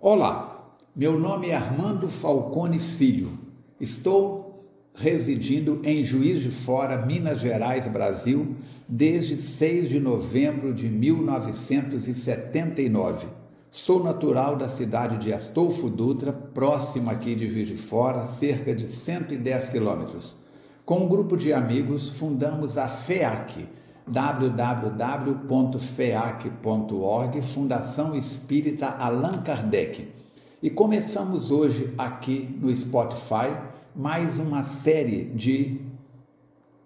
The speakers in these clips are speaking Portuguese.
Olá, meu nome é Armando Falcone Filho. Estou residindo em Juiz de Fora, Minas Gerais, Brasil, desde 6 de novembro de 1979. Sou natural da cidade de Astolfo Dutra, próximo aqui de Juiz de Fora, cerca de 110 quilômetros. Com um grupo de amigos, fundamos a FEAC, www.feac.org, Fundação Espírita Allan Kardec. E começamos hoje aqui no Spotify mais uma série de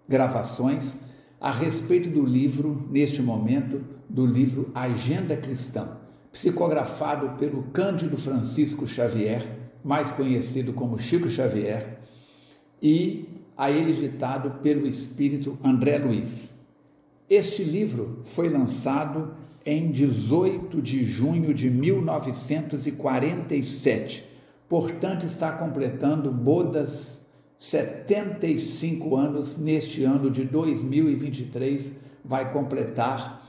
gravações a respeito do livro, neste momento, do livro Agenda Cristã, psicografado pelo Cândido Francisco Xavier, mais conhecido como Chico Xavier, e a ele ditado pelo espírito André Luiz. Este livro foi lançado em 18 de junho de 1947, portanto, está completando bodas 75 anos. Neste ano de 2023, vai completar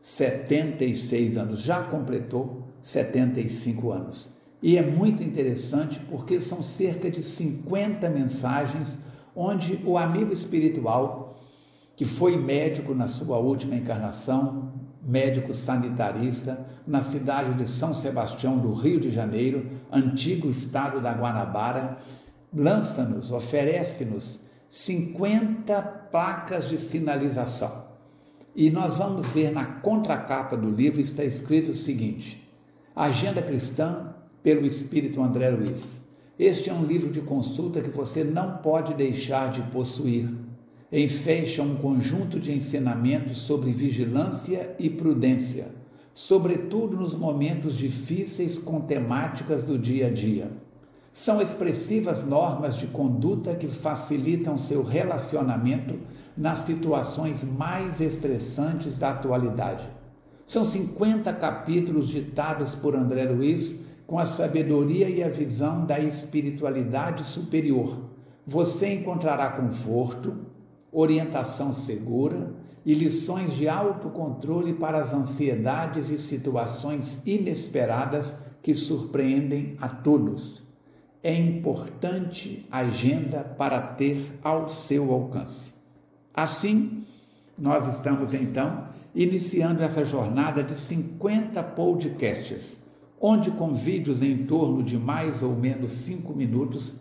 76 anos, já completou 75 anos. E é muito interessante porque são cerca de 50 mensagens onde o amigo espiritual que foi médico na sua última encarnação, médico sanitarista, na cidade de São Sebastião do Rio de Janeiro, antigo estado da Guanabara, lança-nos, oferece-nos 50 placas de sinalização. E nós vamos ver na contracapa do livro está escrito o seguinte: Agenda Cristã pelo Espírito André Luiz. Este é um livro de consulta que você não pode deixar de possuir enfecha um conjunto de ensinamentos sobre vigilância e prudência, sobretudo nos momentos difíceis com temáticas do dia a dia. São expressivas normas de conduta que facilitam seu relacionamento nas situações mais estressantes da atualidade. São 50 capítulos ditados por André Luiz com a sabedoria e a visão da espiritualidade superior. Você encontrará conforto, orientação segura e lições de autocontrole para as ansiedades e situações inesperadas que surpreendem a todos. É importante agenda para ter ao seu alcance. Assim, nós estamos então iniciando essa jornada de 50 podcasts, onde com vídeos em torno de mais ou menos cinco minutos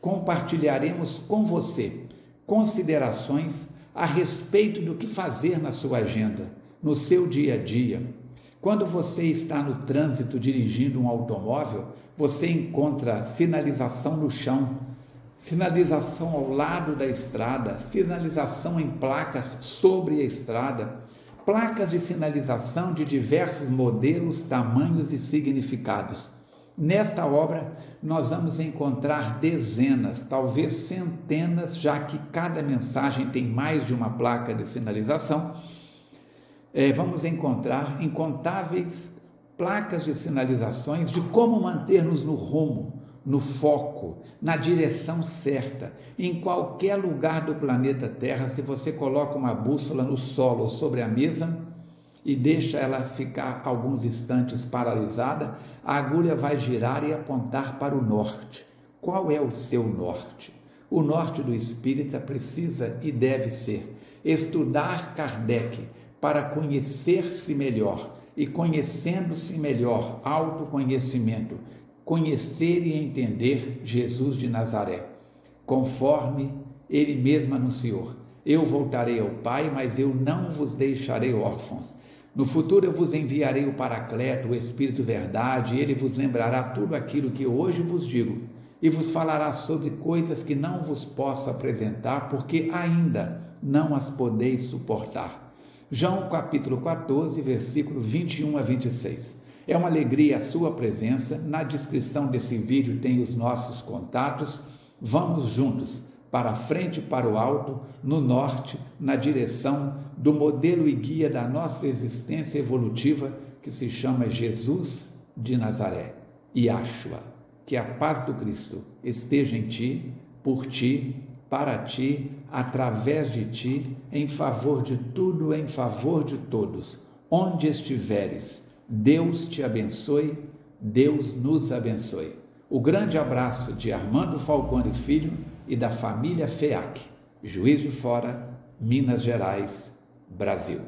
compartilharemos com você considerações a respeito do que fazer na sua agenda, no seu dia a dia. Quando você está no trânsito dirigindo um automóvel, você encontra sinalização no chão, sinalização ao lado da estrada, sinalização em placas sobre a estrada, placas de sinalização de diversos modelos, tamanhos e significados. Nesta obra, nós vamos encontrar dezenas, talvez centenas, já que cada mensagem tem mais de uma placa de sinalização. É, vamos encontrar incontáveis placas de sinalizações de como manter-nos no rumo, no foco, na direção certa. Em qualquer lugar do planeta Terra, se você coloca uma bússola no solo ou sobre a mesa, e deixa ela ficar alguns instantes paralisada, a agulha vai girar e apontar para o norte. Qual é o seu norte? O norte do espírita precisa e deve ser estudar Kardec para conhecer-se melhor e conhecendo-se melhor, autoconhecimento, conhecer e entender Jesus de Nazaré, conforme ele mesmo anunciou. Eu voltarei ao Pai, mas eu não vos deixarei órfãos. No futuro eu vos enviarei o Paracleto, o Espírito Verdade, e ele vos lembrará tudo aquilo que hoje vos digo, e vos falará sobre coisas que não vos posso apresentar, porque ainda não as podeis suportar. João capítulo 14, versículo 21 a 26. É uma alegria a sua presença. Na descrição desse vídeo tem os nossos contatos. Vamos juntos para frente para o alto, no norte, na direção do modelo e guia da nossa existência evolutiva que se chama Jesus de Nazaré. Yahshua, que a paz do Cristo esteja em ti, por ti, para ti, através de ti, em favor de tudo, em favor de todos. Onde estiveres, Deus te abençoe, Deus nos abençoe. O grande abraço de Armando Falcone Filho e da família FEAC, Juiz de Fora, Minas Gerais, Brasil.